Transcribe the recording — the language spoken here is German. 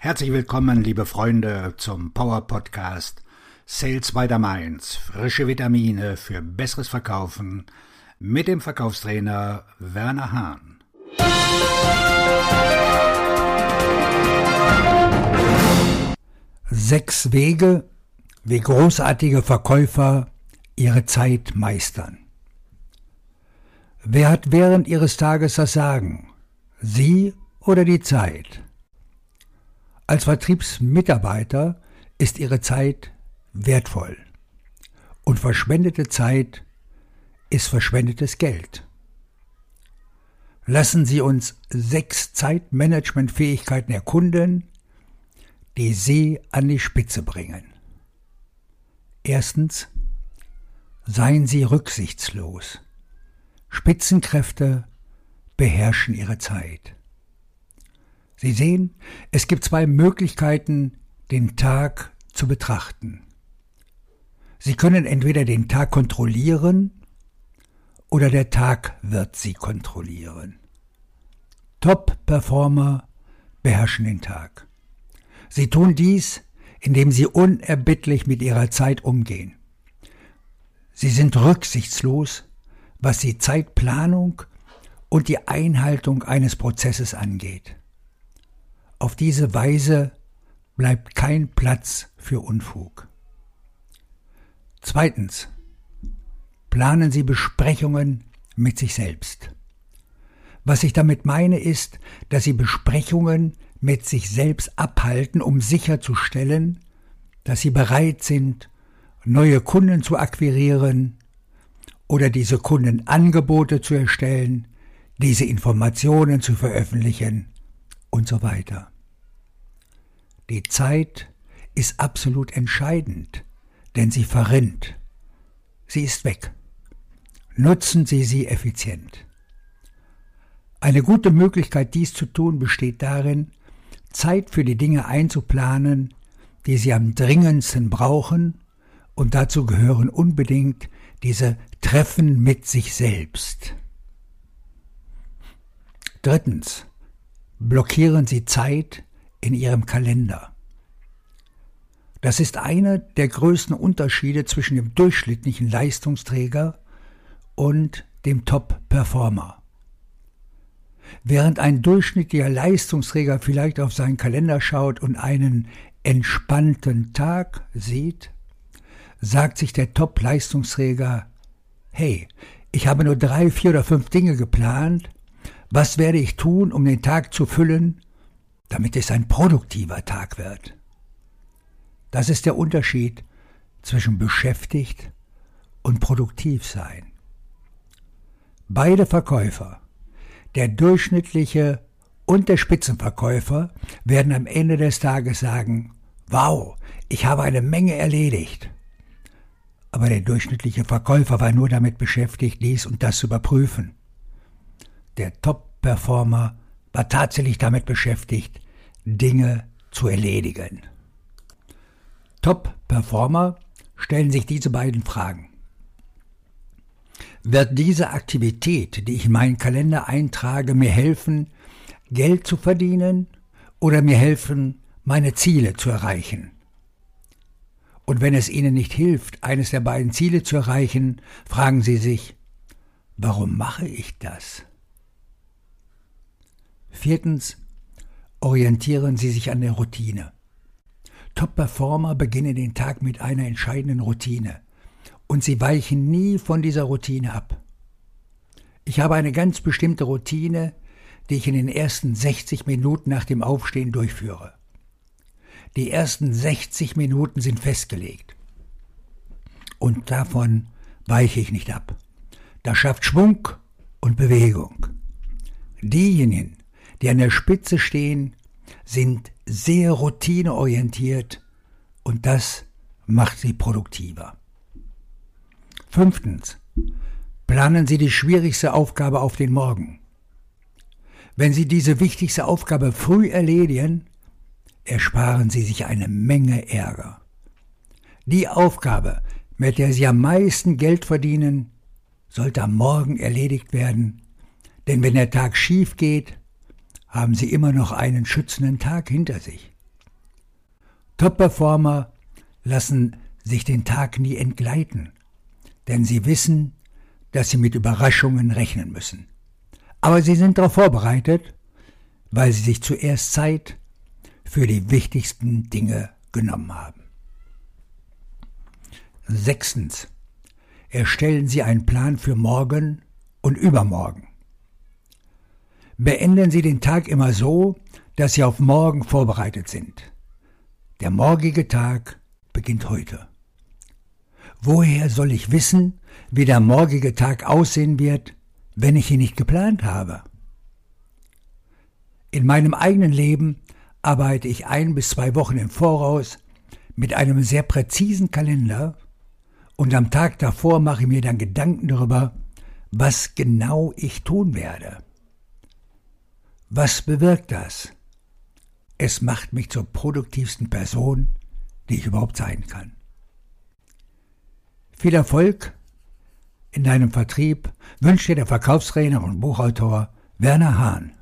Herzlich willkommen, liebe Freunde, zum Power Podcast Sales by the Mainz. Frische Vitamine für besseres Verkaufen mit dem Verkaufstrainer Werner Hahn. Sechs Wege, wie großartige Verkäufer ihre Zeit meistern. Wer hat während ihres Tages das Sagen? Sie oder die Zeit? Als Vertriebsmitarbeiter ist Ihre Zeit wertvoll. Und verschwendete Zeit ist verschwendetes Geld. Lassen Sie uns sechs Zeitmanagementfähigkeiten erkunden, die Sie an die Spitze bringen. Erstens, seien Sie rücksichtslos. Spitzenkräfte beherrschen ihre Zeit. Sie sehen, es gibt zwei Möglichkeiten, den Tag zu betrachten. Sie können entweder den Tag kontrollieren oder der Tag wird Sie kontrollieren. Top-Performer beherrschen den Tag. Sie tun dies, indem sie unerbittlich mit ihrer Zeit umgehen. Sie sind rücksichtslos, was die Zeitplanung und die Einhaltung eines Prozesses angeht. Auf diese Weise bleibt kein Platz für Unfug. Zweitens. Planen Sie Besprechungen mit sich selbst. Was ich damit meine ist, dass Sie Besprechungen mit sich selbst abhalten, um sicherzustellen, dass Sie bereit sind, neue Kunden zu akquirieren oder diese Kunden Angebote zu erstellen, diese Informationen zu veröffentlichen und so weiter. Die Zeit ist absolut entscheidend, denn sie verrinnt. Sie ist weg. Nutzen Sie sie effizient. Eine gute Möglichkeit, dies zu tun, besteht darin, Zeit für die Dinge einzuplanen, die Sie am dringendsten brauchen, und dazu gehören unbedingt diese Treffen mit sich selbst. Drittens blockieren Sie Zeit in Ihrem Kalender. Das ist einer der größten Unterschiede zwischen dem durchschnittlichen Leistungsträger und dem Top-Performer. Während ein durchschnittlicher Leistungsträger vielleicht auf seinen Kalender schaut und einen entspannten Tag sieht, sagt sich der Top-Leistungsträger, hey, ich habe nur drei, vier oder fünf Dinge geplant, was werde ich tun, um den Tag zu füllen, damit es ein produktiver Tag wird? Das ist der Unterschied zwischen beschäftigt und produktiv sein. Beide Verkäufer, der durchschnittliche und der Spitzenverkäufer, werden am Ende des Tages sagen, wow, ich habe eine Menge erledigt. Aber der durchschnittliche Verkäufer war nur damit beschäftigt, dies und das zu überprüfen. Der Top-Performer war tatsächlich damit beschäftigt, Dinge zu erledigen. Top-Performer stellen sich diese beiden Fragen. Wird diese Aktivität, die ich in meinen Kalender eintrage, mir helfen, Geld zu verdienen oder mir helfen, meine Ziele zu erreichen? Und wenn es Ihnen nicht hilft, eines der beiden Ziele zu erreichen, fragen Sie sich, warum mache ich das? Viertens, orientieren Sie sich an der Routine. Top-Performer beginnen den Tag mit einer entscheidenden Routine und sie weichen nie von dieser Routine ab. Ich habe eine ganz bestimmte Routine, die ich in den ersten 60 Minuten nach dem Aufstehen durchführe. Die ersten 60 Minuten sind festgelegt. Und davon weiche ich nicht ab. Das schafft Schwung und Bewegung. Diejenigen, die an der Spitze stehen, sind sehr routineorientiert und das macht sie produktiver. Fünftens. Planen Sie die schwierigste Aufgabe auf den Morgen. Wenn Sie diese wichtigste Aufgabe früh erledigen, ersparen Sie sich eine Menge Ärger. Die Aufgabe, mit der Sie am meisten Geld verdienen, sollte am Morgen erledigt werden, denn wenn der Tag schief geht, haben Sie immer noch einen schützenden Tag hinter sich. Top-Performer lassen sich den Tag nie entgleiten, denn sie wissen, dass sie mit Überraschungen rechnen müssen. Aber sie sind darauf vorbereitet, weil sie sich zuerst Zeit für die wichtigsten Dinge genommen haben. Sechstens. Erstellen Sie einen Plan für morgen und übermorgen. Beenden Sie den Tag immer so, dass Sie auf morgen vorbereitet sind. Der morgige Tag beginnt heute. Woher soll ich wissen, wie der morgige Tag aussehen wird, wenn ich ihn nicht geplant habe? In meinem eigenen Leben arbeite ich ein bis zwei Wochen im Voraus mit einem sehr präzisen Kalender und am Tag davor mache ich mir dann Gedanken darüber, was genau ich tun werde. Was bewirkt das? Es macht mich zur produktivsten Person, die ich überhaupt sein kann. Viel Erfolg in deinem Vertrieb wünscht dir der Verkaufstrainer und Buchautor Werner Hahn.